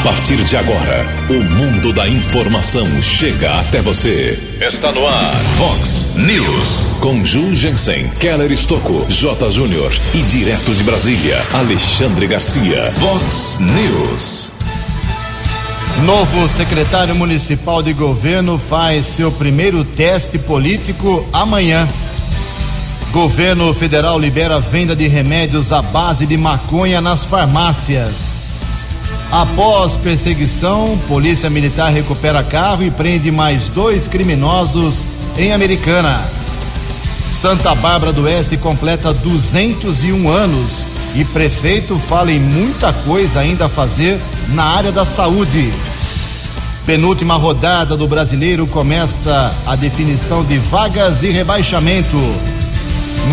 A partir de agora, o mundo da informação chega até você. Está no ar, Fox News. Com Ju Jensen, Keller Estocco, J. Júnior e direto de Brasília, Alexandre Garcia. Fox News. Novo secretário municipal de governo faz seu primeiro teste político amanhã. Governo federal libera venda de remédios à base de maconha nas farmácias. Após perseguição, Polícia Militar recupera carro e prende mais dois criminosos em Americana. Santa Bárbara do Oeste completa 201 anos e prefeito fala em muita coisa ainda a fazer na área da saúde. Penúltima rodada do brasileiro começa a definição de vagas e rebaixamento.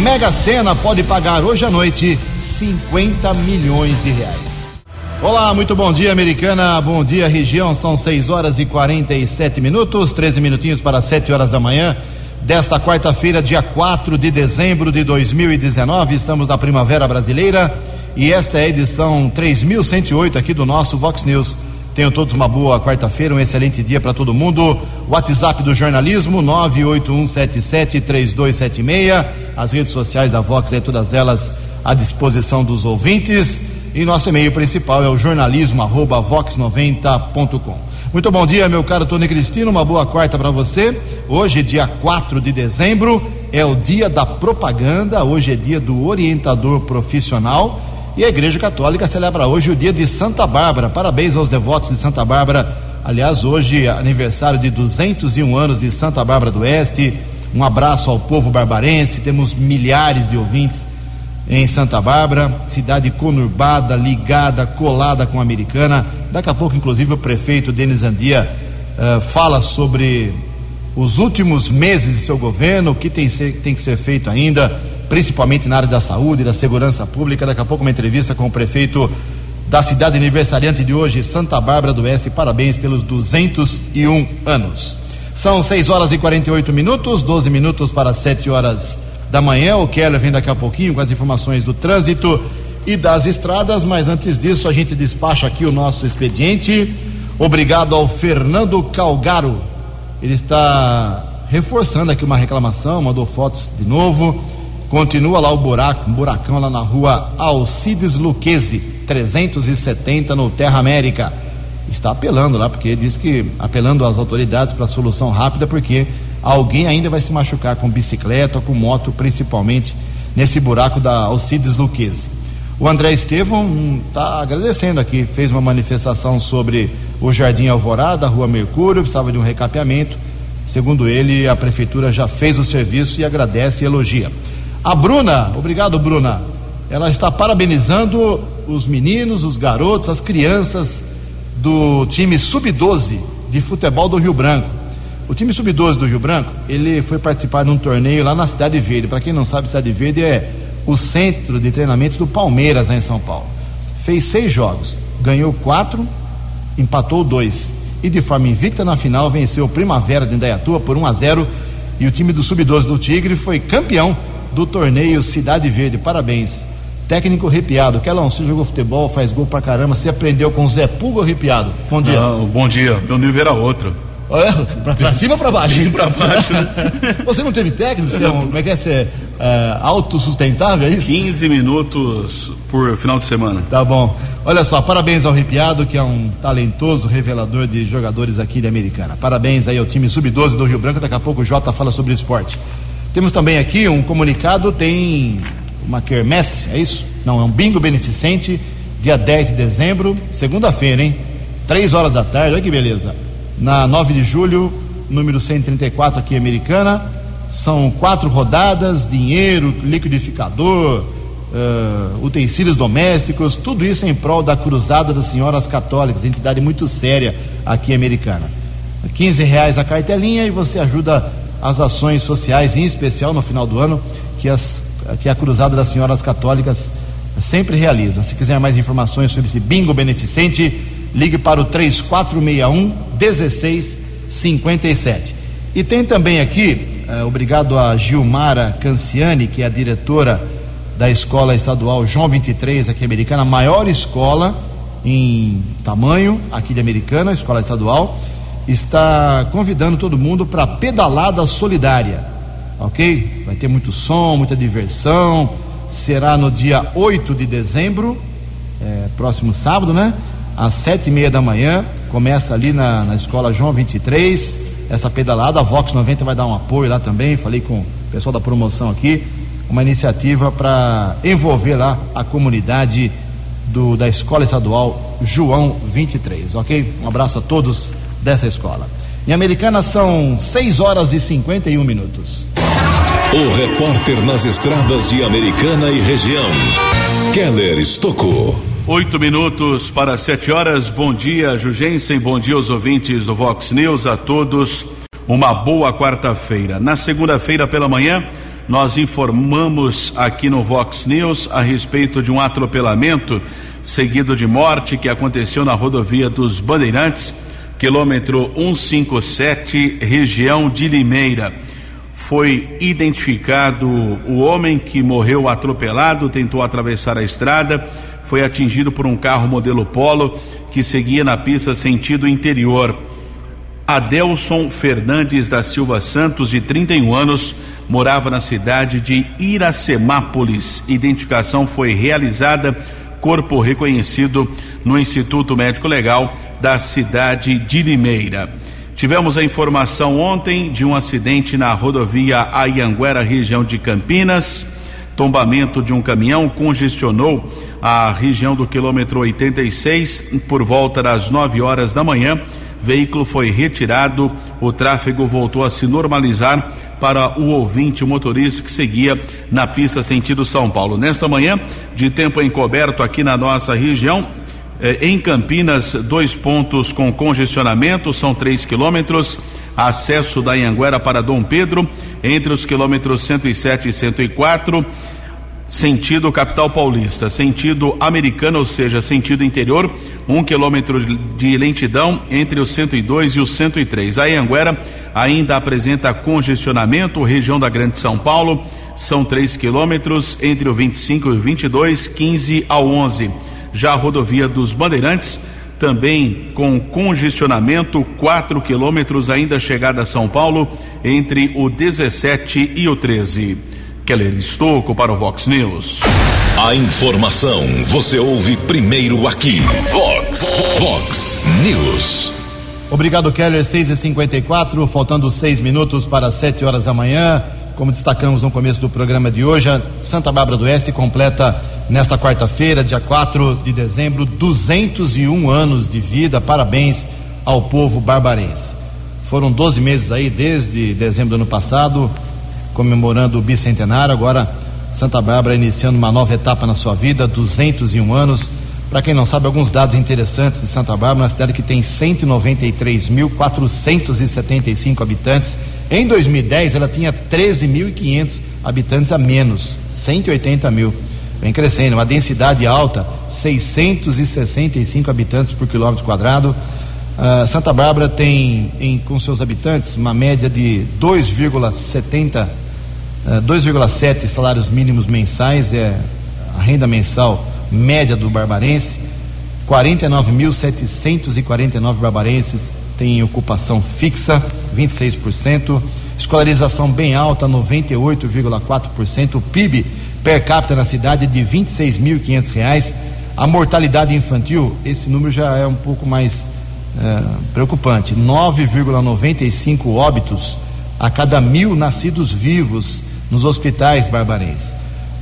Mega Sena pode pagar hoje à noite 50 milhões de reais. Olá, muito bom dia, americana. Bom dia, região. São 6 horas e 47 minutos, 13 minutinhos para 7 horas da manhã. Desta quarta-feira, dia 4 de dezembro de 2019, estamos na Primavera Brasileira e esta é a edição 3108 aqui do nosso Vox News. Tenham todos uma boa quarta-feira, um excelente dia para todo mundo. WhatsApp do jornalismo 981773276. As redes sociais da Vox, é todas elas à disposição dos ouvintes. E nosso e-mail principal é o jornalismo@vox90.com. Muito bom dia, meu caro Tony Cristino. Uma boa quarta para você. Hoje, dia 4 de dezembro, é o dia da propaganda. Hoje é dia do orientador profissional. E a Igreja Católica celebra hoje o dia de Santa Bárbara. Parabéns aos devotos de Santa Bárbara. Aliás, hoje é aniversário de 201 anos de Santa Bárbara do Oeste. Um abraço ao povo barbarense. Temos milhares de ouvintes em Santa Bárbara, cidade conurbada, ligada, colada com a americana. Daqui a pouco, inclusive, o prefeito Denis Andia uh, fala sobre os últimos meses de seu governo, o que tem, ser, tem que ser feito ainda principalmente na área da saúde, da segurança pública. Daqui a pouco uma entrevista com o prefeito da cidade aniversariante de hoje, Santa Bárbara do Oeste. Parabéns pelos 201 anos. São 6 horas e 48 minutos, 12 minutos para 7 horas da manhã. O Keller vem daqui a pouquinho com as informações do trânsito e das estradas, mas antes disso a gente despacha aqui o nosso expediente. Obrigado ao Fernando Calgaro. Ele está reforçando aqui uma reclamação, mandou fotos de novo Continua lá o buraco, um buracão lá na rua Alcides Luquezzi, 370 no Terra América. Está apelando lá, porque diz que apelando às autoridades para solução rápida, porque alguém ainda vai se machucar com bicicleta com moto, principalmente nesse buraco da Alcides Luquezzi. O André Estevão está agradecendo aqui, fez uma manifestação sobre o Jardim Alvorada, a Rua Mercúrio, precisava de um recapeamento. Segundo ele, a prefeitura já fez o serviço e agradece e elogia. A Bruna, obrigado Bruna, ela está parabenizando os meninos, os garotos, as crianças do time sub-12 de futebol do Rio Branco. O time sub-12 do Rio Branco, ele foi participar de um torneio lá na Cidade Verde. Para quem não sabe, Cidade Verde é o centro de treinamento do Palmeiras, em São Paulo. Fez seis jogos, ganhou quatro, empatou dois. E de forma invicta na final venceu o Primavera de Indaiatuba por 1 a 0 e o time do sub-12 do Tigre foi campeão do torneio Cidade Verde. Parabéns. Técnico arrepiado. Kelão, você jogou futebol, faz gol pra caramba. Você aprendeu com Zé Pulgo arrepiado. Bom dia. Não, bom dia. Meu nível era outro. Pra, pra cima ou pra baixo? pra baixo. Né? você não teve técnico? Você é um, como é que é? Você é, é autossustentável, é isso? 15 minutos por final de semana. Tá bom. Olha só, parabéns ao Arrepiado, que é um talentoso revelador de jogadores aqui de Americana. Parabéns aí ao time Sub-12 do Rio Branco. Daqui a pouco o Jota fala sobre esporte. Temos também aqui um comunicado, tem uma quermesse, é isso? Não, é um bingo beneficente, dia 10 de dezembro, segunda-feira, hein? Três horas da tarde, olha que beleza. Na 9 de julho, número 134 aqui Americana. São quatro rodadas, dinheiro, liquidificador, uh, utensílios domésticos, tudo isso em prol da Cruzada das Senhoras Católicas, entidade muito séria aqui americana. 15 reais a cartelinha e você ajuda as ações sociais, em especial no final do ano, que, as, que a Cruzada das Senhoras Católicas sempre realiza. Se quiser mais informações sobre esse bingo beneficente, ligue para o 3461 1657. E tem também aqui, eh, obrigado a Gilmara Canciani, que é a diretora da Escola Estadual João 23, aqui americana, a maior escola em tamanho, aqui de Americana, escola estadual, está convidando todo mundo para pedalada solidária, ok? Vai ter muito som, muita diversão. Será no dia 8 de dezembro, é, próximo sábado, né? Às sete e meia da manhã. Começa ali na, na escola João 23. Essa pedalada, a Vox 90 vai dar um apoio lá também. Falei com o pessoal da promoção aqui. Uma iniciativa para envolver lá a comunidade do, da Escola Estadual João 23, ok? Um abraço a todos dessa escola. Em Americana são 6 horas e 51 minutos. O repórter nas estradas de Americana e região, Keller Estocou. Oito minutos para sete horas. Bom dia, Jugensen. Bom dia aos ouvintes do Vox News. A todos uma boa quarta-feira. Na segunda-feira pela manhã, nós informamos aqui no Vox News a respeito de um atropelamento seguido de morte que aconteceu na rodovia dos Bandeirantes, quilômetro 157, região de Limeira. Foi identificado o homem que morreu atropelado, tentou atravessar a estrada foi atingido por um carro modelo Polo que seguia na pista sentido interior. Adelson Fernandes da Silva Santos, de 31 anos, morava na cidade de Iracemápolis. Identificação foi realizada, corpo reconhecido no Instituto Médico Legal da cidade de Limeira. Tivemos a informação ontem de um acidente na rodovia Ayanguera, região de Campinas. Tombamento de um caminhão congestionou a região do quilômetro 86 por volta das 9 horas da manhã. Veículo foi retirado, o tráfego voltou a se normalizar para o ouvinte, o motorista que seguia na pista sentido São Paulo. Nesta manhã, de tempo encoberto aqui na nossa região, eh, em Campinas, dois pontos com congestionamento, são três quilômetros. Acesso da Anhanguera para Dom Pedro, entre os quilômetros 107 e 104 sentido capital paulista, sentido americano, ou seja, sentido interior, um quilômetro de lentidão entre o 102 e o 103. A Anguera ainda apresenta congestionamento, região da Grande São Paulo, são 3 quilômetros entre o 25 e o 22, 15 ao 11. Já a rodovia dos Bandeirantes, também com congestionamento, 4 quilômetros ainda chegada a São Paulo, entre o 17 e o 13. Keller Estocco para o Vox News. A informação você ouve primeiro aqui. Vox, Vox News. Obrigado, Keller. 6 e 54 faltando seis minutos para 7 horas da manhã. Como destacamos no começo do programa de hoje, Santa Bárbara do Oeste completa nesta quarta-feira, dia 4 de dezembro, 201 anos de vida. Parabéns ao povo barbarense. Foram 12 meses aí, desde dezembro do ano passado, comemorando o bicentenário. Agora, Santa Bárbara iniciando uma nova etapa na sua vida, 201 anos. Para quem não sabe, alguns dados interessantes de Santa Bárbara, uma cidade que tem 193.475 habitantes. Em 2010, ela tinha 13.500 habitantes a menos, 180 mil. Vem crescendo, uma densidade alta, 665 habitantes por quilômetro quadrado. Uh, Santa Bárbara tem, em, com seus habitantes, uma média de 2,70 2,7 salários mínimos mensais é a renda mensal média do barbarense. 49.749 barbarenses têm ocupação fixa, 26%. Escolarização bem alta, 98,4%. O PIB per capita na cidade é de 26.500 reais. A mortalidade infantil, esse número já é um pouco mais é, preocupante: 9,95 óbitos a cada mil nascidos vivos nos hospitais barbarenses.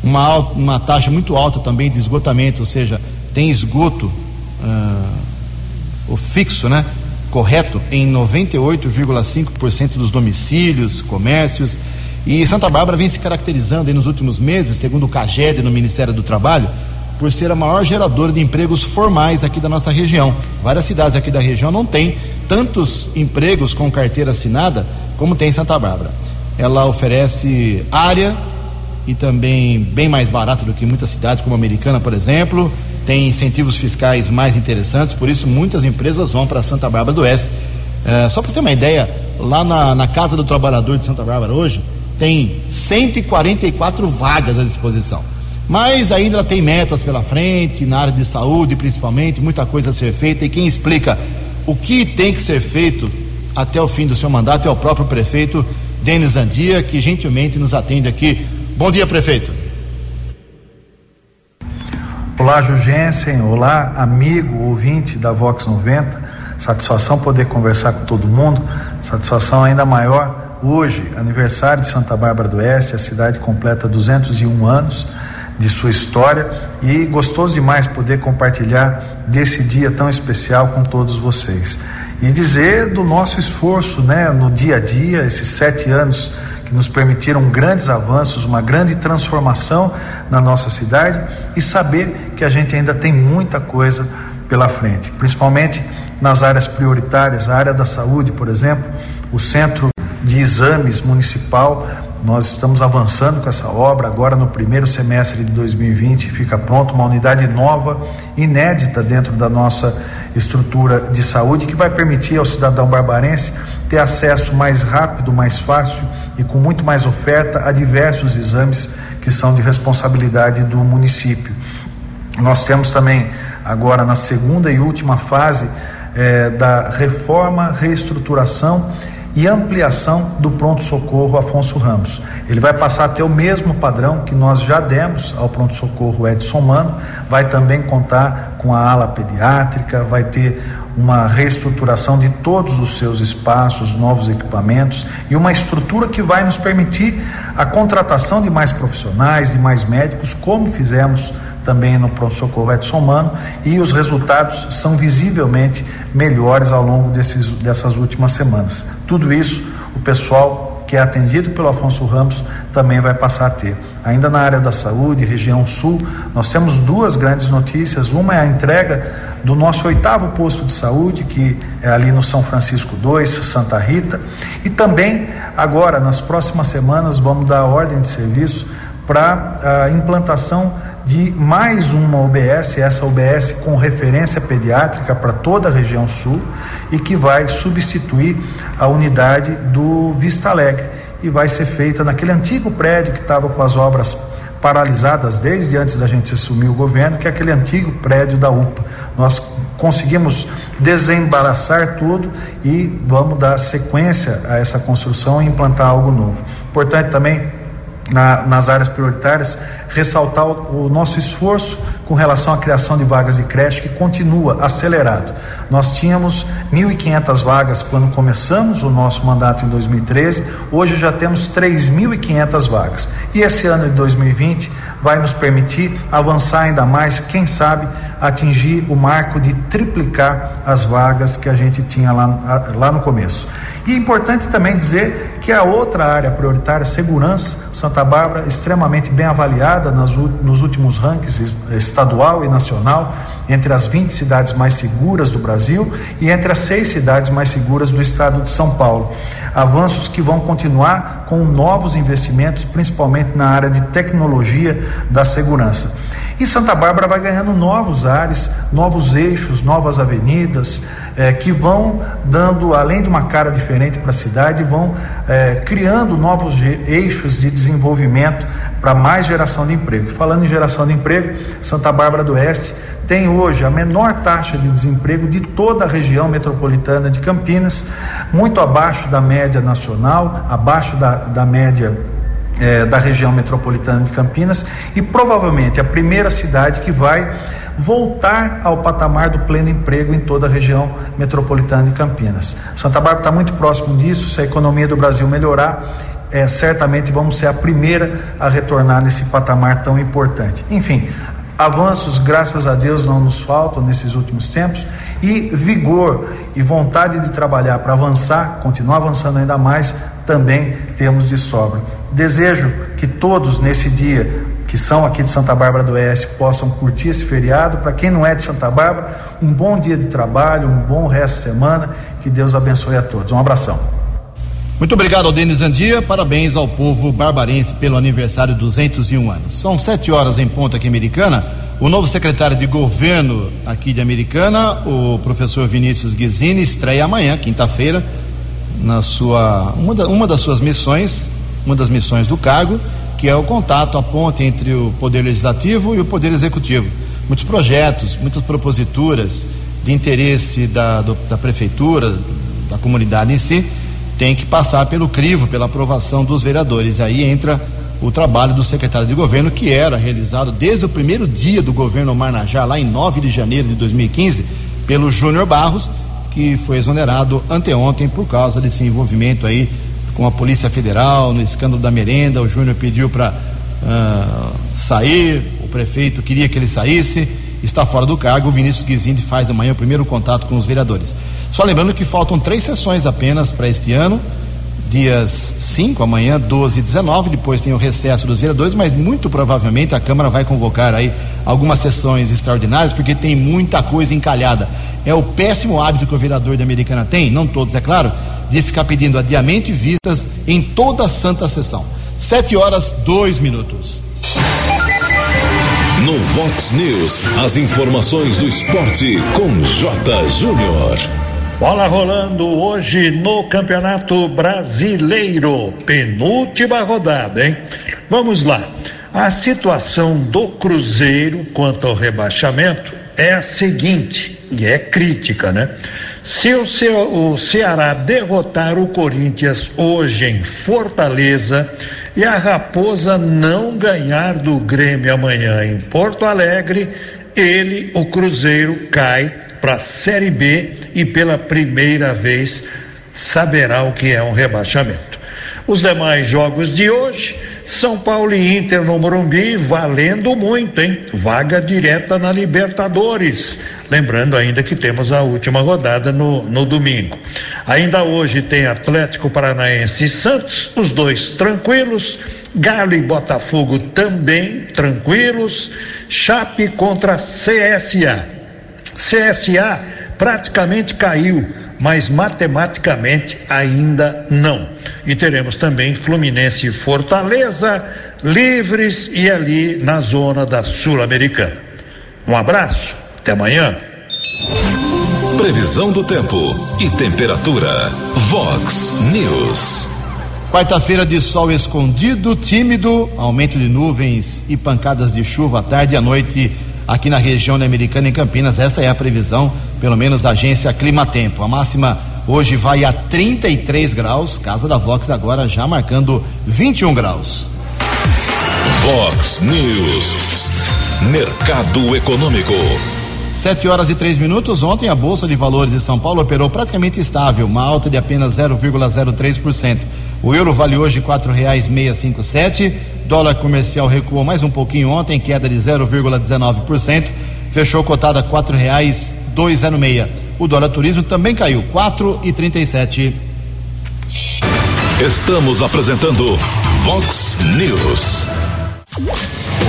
Uma, uma taxa muito alta também de esgotamento, ou seja, tem esgoto uh, o fixo, né? Correto em 98,5% dos domicílios, comércios. E Santa Bárbara vem se caracterizando nos últimos meses, segundo o CAGED no Ministério do Trabalho, por ser a maior geradora de empregos formais aqui da nossa região. Várias cidades aqui da região não têm tantos empregos com carteira assinada como tem Santa Bárbara ela oferece área e também bem mais barata do que muitas cidades, como a Americana, por exemplo. Tem incentivos fiscais mais interessantes, por isso muitas empresas vão para Santa Bárbara do Oeste. É, só para você ter uma ideia, lá na, na Casa do Trabalhador de Santa Bárbara hoje, tem 144 vagas à disposição. Mas ainda tem metas pela frente, na área de saúde principalmente, muita coisa a ser feita. E quem explica o que tem que ser feito até o fim do seu mandato é o próprio prefeito Denis Andia, que gentilmente nos atende aqui. Bom dia, prefeito. Olá, Jugensen. Olá, amigo, ouvinte da Vox 90. Satisfação poder conversar com todo mundo. Satisfação ainda maior hoje, aniversário de Santa Bárbara do Oeste, a cidade completa 201 anos de sua história e gostoso demais poder compartilhar desse dia tão especial com todos vocês. E dizer do nosso esforço né, no dia a dia, esses sete anos que nos permitiram grandes avanços, uma grande transformação na nossa cidade e saber que a gente ainda tem muita coisa pela frente, principalmente nas áreas prioritárias, a área da saúde, por exemplo, o centro de exames municipal. Nós estamos avançando com essa obra. Agora, no primeiro semestre de 2020, fica pronto uma unidade nova, inédita dentro da nossa estrutura de saúde, que vai permitir ao cidadão barbarense ter acesso mais rápido, mais fácil e com muito mais oferta a diversos exames que são de responsabilidade do município. Nós temos também, agora na segunda e última fase, eh, da reforma, reestruturação e ampliação do pronto-socorro Afonso Ramos. Ele vai passar a ter o mesmo padrão que nós já demos ao pronto-socorro Edson Mano, vai também contar com a ala pediátrica, vai ter uma reestruturação de todos os seus espaços, novos equipamentos e uma estrutura que vai nos permitir a contratação de mais profissionais, de mais médicos, como fizemos também no pronto-socorro Edson Mano, e os resultados são visivelmente melhores ao longo desses, dessas últimas semanas. Tudo isso o pessoal que é atendido pelo Afonso Ramos também vai passar a ter. Ainda na área da saúde, região sul, nós temos duas grandes notícias. Uma é a entrega do nosso oitavo posto de saúde, que é ali no São Francisco 2, Santa Rita, e também agora, nas próximas semanas, vamos dar ordem de serviço para a implantação de mais uma UBS, essa UBS com referência pediátrica para toda a região sul e que vai substituir a unidade do Vista Alegre e vai ser feita naquele antigo prédio que estava com as obras paralisadas desde antes da gente assumir o governo, que é aquele antigo prédio da UPA. Nós conseguimos desembaraçar tudo e vamos dar sequência a essa construção e implantar algo novo. Importante também na, nas áreas prioritárias ressaltar o, nosso esforço com relação à criação de vagas de creche, que continua acelerado. Nós tínhamos 1.500 vagas quando começamos o nosso mandato em 2013, hoje já temos 3.500 vagas. E esse ano de 2020 vai nos permitir avançar ainda mais, quem sabe atingir o marco de triplicar as vagas que a gente tinha lá, lá no começo. E é importante também dizer que a outra área prioritária, segurança, Santa Bárbara, extremamente bem avaliada nas, nos últimos rankings estadual e nacional, entre as 20 cidades mais seguras do Brasil e entre as seis cidades mais seguras do estado de São Paulo. Avanços que vão continuar com novos investimentos, principalmente na área de tecnologia da segurança. E Santa Bárbara vai ganhando novos ares, novos eixos, novas avenidas, é, que vão dando, além de uma cara diferente para a cidade, vão é, criando novos eixos de desenvolvimento para mais geração de emprego. Falando em geração de emprego, Santa Bárbara do Oeste tem hoje a menor taxa de desemprego de toda a região metropolitana de Campinas, muito abaixo da média nacional, abaixo da, da média é, da região metropolitana de Campinas e provavelmente a primeira cidade que vai voltar ao patamar do pleno emprego em toda a região metropolitana de Campinas. Santa Bárbara está muito próximo disso, se a economia do Brasil melhorar, é, certamente vamos ser a primeira a retornar nesse patamar tão importante. Enfim, avanços, graças a Deus, não nos faltam nesses últimos tempos e vigor e vontade de trabalhar para avançar, continuar avançando ainda mais, também temos de sobra. Desejo que todos nesse dia que são aqui de Santa Bárbara do Oeste possam curtir esse feriado. Para quem não é de Santa Bárbara, um bom dia de trabalho, um bom resto de semana. Que Deus abençoe a todos. Um abração. Muito obrigado ao Denis Andia, parabéns ao povo barbarense pelo aniversário de 201 anos. São sete horas em ponta aqui Americana. O novo secretário de governo aqui de Americana, o professor Vinícius Guizini, estreia amanhã, quinta-feira, na sua uma, da, uma das suas missões, uma das missões do cargo, que é o contato, a ponte entre o Poder Legislativo e o Poder Executivo. Muitos projetos, muitas proposituras de interesse da, do, da Prefeitura, da comunidade em si, tem que passar pelo crivo, pela aprovação dos vereadores. Aí entra o trabalho do secretário de governo, que era realizado desde o primeiro dia do governo Marnajá, lá em 9 de janeiro de 2015, pelo Júnior Barros, que foi exonerado anteontem por causa desse envolvimento aí com a Polícia Federal no escândalo da merenda. O Júnior pediu para uh, ah, sair, o prefeito queria que ele saísse, está fora do cargo. O Vinícius Guizinde faz amanhã o primeiro contato com os vereadores. Só lembrando que faltam três sessões apenas para este ano dias 5, amanhã 12 e 19, depois tem o recesso dos vereadores, mas muito provavelmente a Câmara vai convocar aí algumas sessões extraordinárias, porque tem muita coisa encalhada. É o péssimo hábito que o vereador da Americana tem, não todos, é claro, de ficar pedindo adiamento e vistas em toda a santa sessão. Sete horas, dois minutos. No Vox News, as informações do esporte com J. Júnior. Bola rolando hoje no Campeonato Brasileiro, penúltima rodada, hein? Vamos lá. A situação do Cruzeiro quanto ao rebaixamento é a seguinte, e é crítica, né? Se o, o Ceará derrotar o Corinthians hoje em Fortaleza e a Raposa não ganhar do Grêmio amanhã em Porto Alegre, ele, o Cruzeiro, cai para a Série B e pela primeira vez saberá o que é um rebaixamento. Os demais jogos de hoje, São Paulo e Inter no Morumbi, valendo muito, hein? Vaga direta na Libertadores. Lembrando ainda que temos a última rodada no, no domingo. Ainda hoje tem Atlético Paranaense e Santos, os dois tranquilos. Galo e Botafogo também tranquilos. Chape contra CSA. CSA praticamente caiu, mas matematicamente ainda não. E teremos também Fluminense e Fortaleza livres e ali na zona da Sul-Americana. Um abraço, até amanhã. Previsão do tempo e temperatura. Vox News. Quarta-feira de sol escondido, tímido, aumento de nuvens e pancadas de chuva à tarde e à noite aqui na região da Americana em Campinas. Esta é a previsão, pelo menos da agência Climatempo. A máxima hoje vai a 33 graus, casa da Vox agora já marcando 21 graus. Vox News. Mercado Econômico. Sete horas e três minutos. Ontem a Bolsa de Valores de São Paulo operou praticamente estável, uma alta de apenas 0,03%. O euro vale hoje quatro reais meia cinco sete. Dólar comercial recuou mais um pouquinho ontem, queda de 0,19%. Fechou cotada quatro reais dois zero meia. O dólar turismo também caiu quatro e trinta e sete. Estamos apresentando Vox News.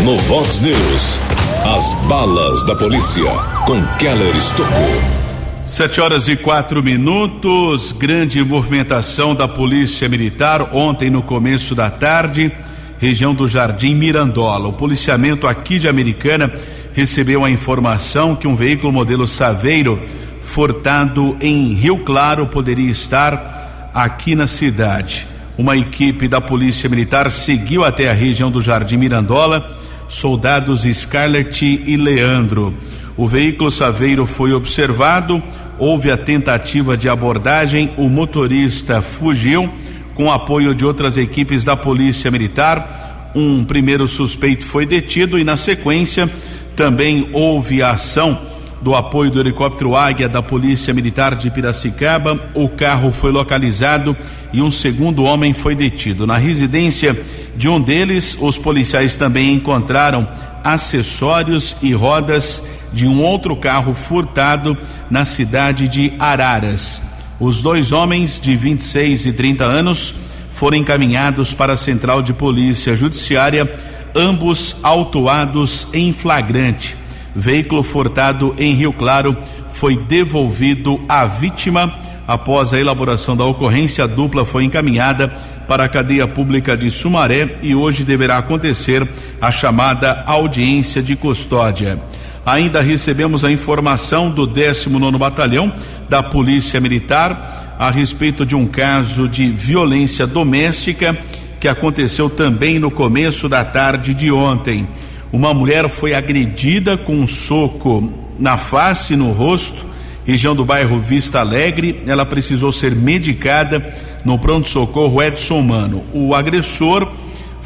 No Vox News, as balas da polícia com Keller Estocou. Sete horas e quatro minutos, grande movimentação da Polícia Militar ontem no começo da tarde, região do Jardim Mirandola. O policiamento aqui de Americana recebeu a informação que um veículo modelo Saveiro furtado em Rio Claro poderia estar aqui na cidade. Uma equipe da Polícia Militar seguiu até a região do Jardim Mirandola, soldados Scarlett e Leandro. O veículo Saveiro foi observado, houve a tentativa de abordagem, o motorista fugiu com apoio de outras equipes da Polícia Militar. Um primeiro suspeito foi detido e, na sequência, também houve a ação do apoio do helicóptero Águia da Polícia Militar de Piracicaba. O carro foi localizado e um segundo homem foi detido. Na residência de um deles, os policiais também encontraram acessórios e rodas de um outro carro furtado na cidade de Araras. Os dois homens de 26 e 30 anos foram encaminhados para a Central de Polícia Judiciária, ambos autuados em flagrante. Veículo furtado em Rio Claro foi devolvido à vítima. Após a elaboração da ocorrência, a dupla foi encaminhada para a cadeia pública de Sumaré e hoje deverá acontecer a chamada audiência de custódia. Ainda recebemos a informação do 19 Batalhão da Polícia Militar a respeito de um caso de violência doméstica que aconteceu também no começo da tarde de ontem. Uma mulher foi agredida com um soco na face e no rosto, região do bairro Vista Alegre. Ela precisou ser medicada no pronto-socorro Edson Mano. O agressor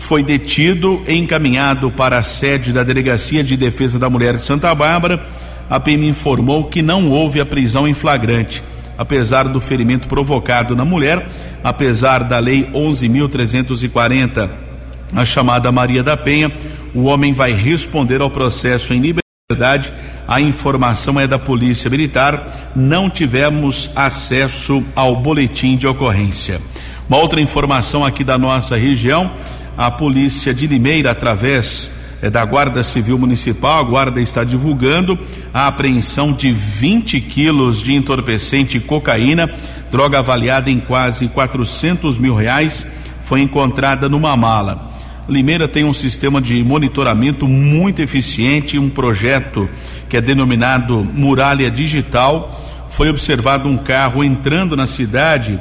foi detido e encaminhado para a sede da Delegacia de Defesa da Mulher de Santa Bárbara. A PM informou que não houve a prisão em flagrante, apesar do ferimento provocado na mulher, apesar da Lei 11.340, a chamada Maria da Penha, o homem vai responder ao processo em liberdade. A informação é da Polícia Militar. Não tivemos acesso ao boletim de ocorrência. Uma outra informação aqui da nossa região a polícia de Limeira, através é, da Guarda Civil Municipal, a Guarda está divulgando a apreensão de 20 quilos de entorpecente cocaína, droga avaliada em quase 400 mil reais, foi encontrada numa mala. Limeira tem um sistema de monitoramento muito eficiente, um projeto que é denominado Muralha Digital. Foi observado um carro entrando na cidade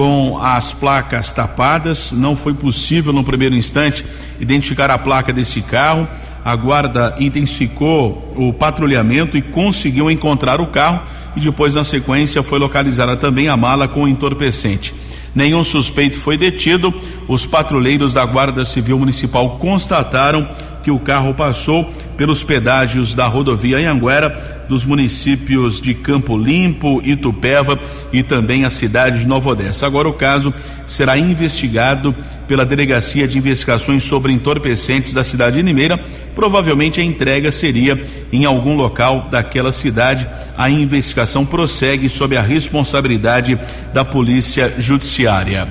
com as placas tapadas. Não foi possível, no primeiro instante, identificar a placa desse carro. A guarda intensificou o patrulhamento e conseguiu encontrar o carro. E depois, na sequência, foi localizada também a mala com entorpecente. Nenhum suspeito foi detido. Os patrulheiros da Guarda Civil Municipal constataram que o carro passou pelos pedágios da rodovia Anhanguera, dos municípios de Campo Limpo, Itupeva e também a cidade de Nova Odessa. Agora o caso será investigado pela Delegacia de Investigações sobre Entorpecentes da cidade de Limeira. Provavelmente a entrega seria em algum local daquela cidade. A investigação prossegue sob a responsabilidade da Polícia Judiciária.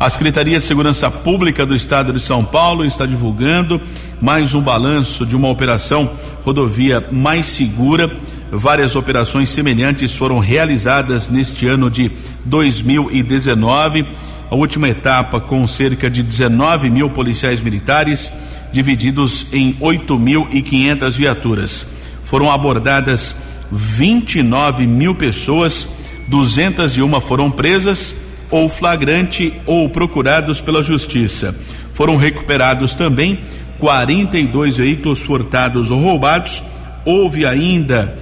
A Secretaria de Segurança Pública do Estado de São Paulo está divulgando mais um balanço de uma operação rodovia mais segura. Várias operações semelhantes foram realizadas neste ano de 2019. A última etapa com cerca de 19 mil policiais militares, divididos em 8.500 viaturas. Foram abordadas 29 mil pessoas, 201 foram presas ou flagrante ou procurados pela justiça. Foram recuperados também 42 veículos furtados ou roubados. Houve ainda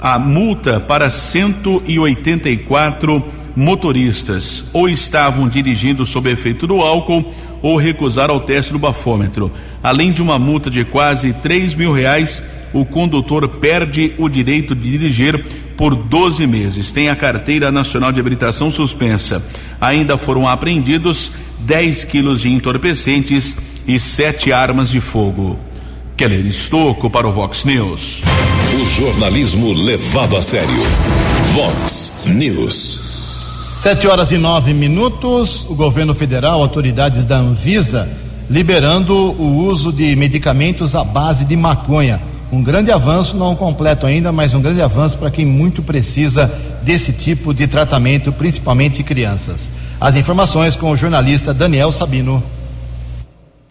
a multa para 184 motoristas, ou estavam dirigindo sob efeito do álcool ou recusaram o teste do bafômetro. Além de uma multa de quase 3 mil reais, o condutor perde o direito de dirigir por 12 meses. Tem a carteira nacional de habilitação suspensa. Ainda foram apreendidos 10 quilos de entorpecentes e sete armas de fogo. Keller Estocco para o Vox News. O jornalismo levado a sério. Vox News. Sete horas e nove minutos. O governo federal, autoridades da Anvisa, liberando o uso de medicamentos à base de maconha. Um grande avanço, não completo ainda, mas um grande avanço para quem muito precisa desse tipo de tratamento, principalmente crianças. As informações com o jornalista Daniel Sabino.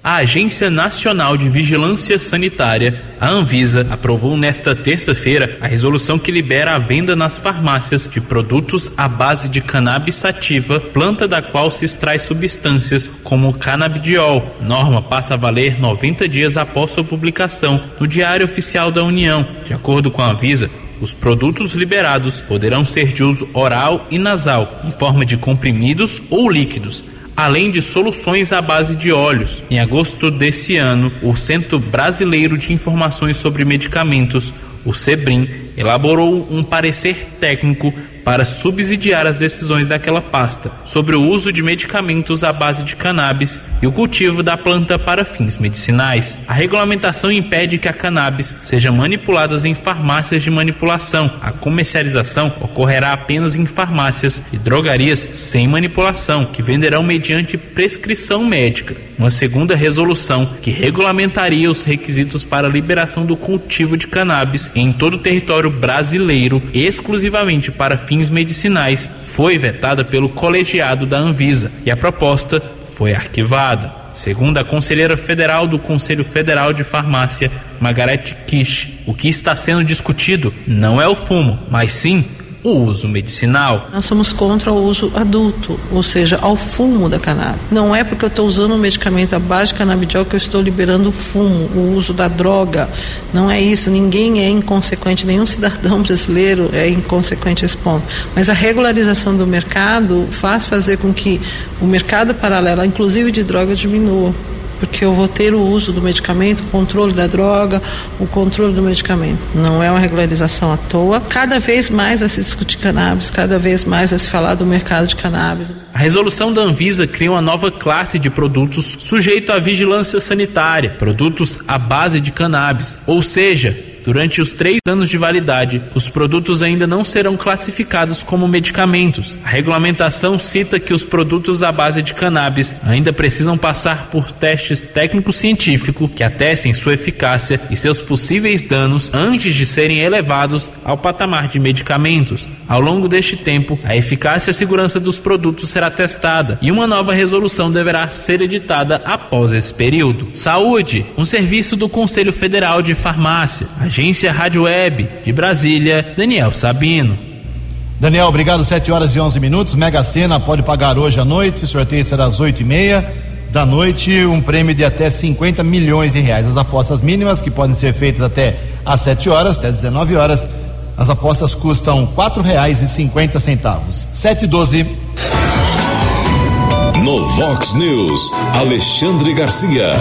A Agência Nacional de Vigilância Sanitária, a Anvisa, aprovou nesta terça-feira a resolução que libera a venda nas farmácias de produtos à base de cannabis sativa, planta da qual se extrai substâncias como canabidiol. Norma passa a valer 90 dias após sua publicação no Diário Oficial da União. De acordo com a Anvisa, os produtos liberados poderão ser de uso oral e nasal, em forma de comprimidos ou líquidos além de soluções à base de óleos. Em agosto desse ano, o Centro Brasileiro de Informações sobre Medicamentos, o SEBRIM, elaborou um parecer técnico para subsidiar as decisões daquela pasta sobre o uso de medicamentos à base de cannabis e o cultivo da planta para fins medicinais. A regulamentação impede que a cannabis seja manipulada em farmácias de manipulação. A comercialização ocorrerá apenas em farmácias e drogarias sem manipulação, que venderão mediante prescrição médica. Uma segunda resolução que regulamentaria os requisitos para a liberação do cultivo de cannabis em todo o território brasileiro, exclusivamente para fins medicinais foi vetada pelo colegiado da Anvisa e a proposta foi arquivada. Segundo a conselheira federal do Conselho Federal de Farmácia, Margarete Kish, o que está sendo discutido não é o fumo, mas sim o uso medicinal. Nós somos contra o uso adulto, ou seja, ao fumo da cannabis. Não é porque eu estou usando um medicamento à base de canabidiol que eu estou liberando o fumo, o uso da droga. Não é isso. Ninguém é inconsequente, nenhum cidadão brasileiro é inconsequente a esse ponto. Mas a regularização do mercado faz fazer com que o mercado paralelo, inclusive de droga, diminua porque eu vou ter o uso do medicamento, o controle da droga, o controle do medicamento. Não é uma regularização à toa. Cada vez mais vai se discutir cannabis, cada vez mais vai se falar do mercado de cannabis. A resolução da Anvisa cria uma nova classe de produtos sujeito à vigilância sanitária, produtos à base de cannabis, ou seja, Durante os três anos de validade, os produtos ainda não serão classificados como medicamentos. A regulamentação cita que os produtos à base de cannabis ainda precisam passar por testes técnico-científicos que atestem sua eficácia e seus possíveis danos antes de serem elevados ao patamar de medicamentos. Ao longo deste tempo, a eficácia e a segurança dos produtos será testada e uma nova resolução deverá ser editada após esse período. Saúde, um serviço do Conselho Federal de Farmácia. Agência Rádio Web de Brasília, Daniel Sabino. Daniel, obrigado. 7 horas e 11 minutos. Mega Sena pode pagar hoje à noite. Sorteio será às 8 e meia da noite. Um prêmio de até 50 milhões de reais. As apostas mínimas, que podem ser feitas até às 7 horas, até 19 horas. As apostas custam quatro reais e cinquenta centavos. 7 e 12. No Vox News, Alexandre Garcia.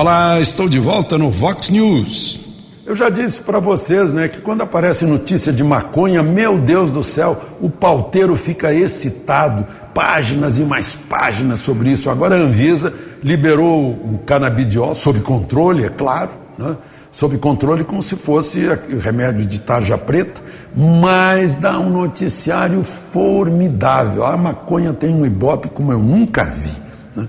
Olá, estou de volta no Vox News. Eu já disse para vocês, né, que quando aparece notícia de maconha, meu Deus do céu, o pauteiro fica excitado, páginas e mais páginas sobre isso. Agora a Anvisa liberou o canabidiol sob controle, é claro, né, sob controle como se fosse remédio de tarja preta, mas dá um noticiário formidável. A maconha tem um ibope como eu nunca vi. Né?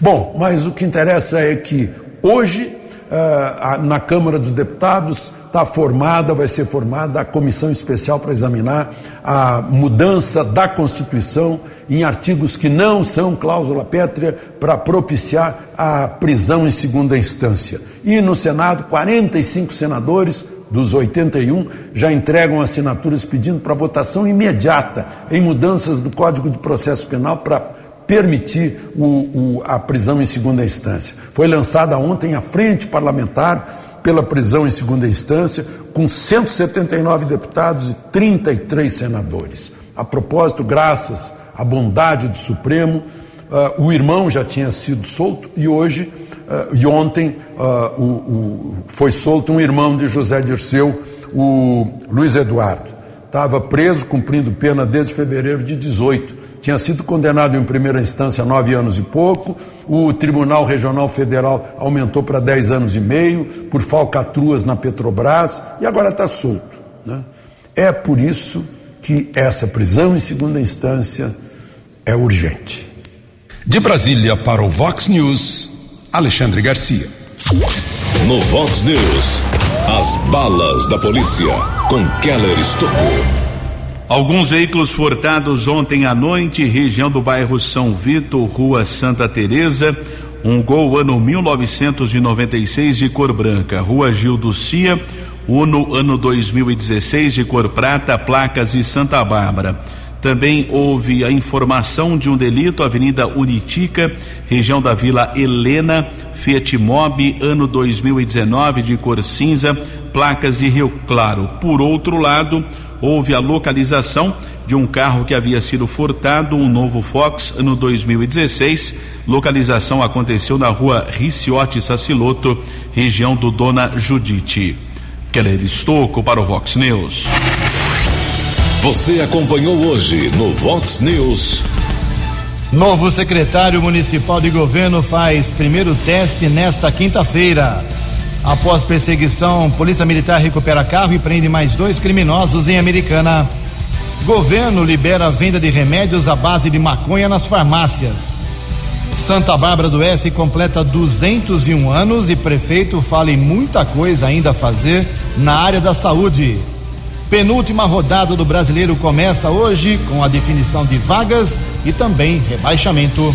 Bom, mas o que interessa é que hoje, uh, na Câmara dos Deputados, está formada, vai ser formada a comissão especial para examinar a mudança da Constituição em artigos que não são cláusula pétrea para propiciar a prisão em segunda instância. E no Senado, 45 senadores dos 81 já entregam assinaturas pedindo para votação imediata em mudanças do Código de Processo Penal para permitir o, o, a prisão em segunda instância. Foi lançada ontem a Frente Parlamentar pela prisão em segunda instância, com 179 deputados e 33 senadores. A propósito, graças à bondade do Supremo, uh, o irmão já tinha sido solto e hoje, uh, e ontem, uh, o, foi solto um irmão de José Dirceu, o Luiz Eduardo. Estava preso, cumprindo pena desde fevereiro de 18 tinha sido condenado em primeira instância a nove anos e pouco, o Tribunal Regional Federal aumentou para dez anos e meio por falcatruas na Petrobras e agora está solto. Né? É por isso que essa prisão em segunda instância é urgente. De Brasília para o Vox News, Alexandre Garcia. No Vox News, as balas da polícia com Keller Estocou. Alguns veículos furtados ontem à noite, região do bairro São Vitor, rua Santa Teresa, um gol ano 1996 de cor branca, rua Gil do Cia, Uno ano 2016 de cor prata, placas de Santa Bárbara. Também houve a informação de um delito, Avenida Unitica, região da Vila Helena, Fiat Mobi, ano 2019, de cor cinza, placas de Rio Claro. Por outro lado, houve a localização de um carro que havia sido furtado, um novo Fox, no 2016. Localização aconteceu na rua Riciote Saciloto, região do Dona Judite. Keller Estocco para o Vox News. Você acompanhou hoje no Vox News. Novo secretário municipal de governo faz primeiro teste nesta quinta-feira. Após perseguição, Polícia Militar recupera carro e prende mais dois criminosos em Americana. Governo libera a venda de remédios à base de maconha nas farmácias. Santa Bárbara do Oeste completa 201 anos e prefeito fala em muita coisa ainda a fazer na área da saúde. Penúltima rodada do brasileiro começa hoje com a definição de vagas e também rebaixamento.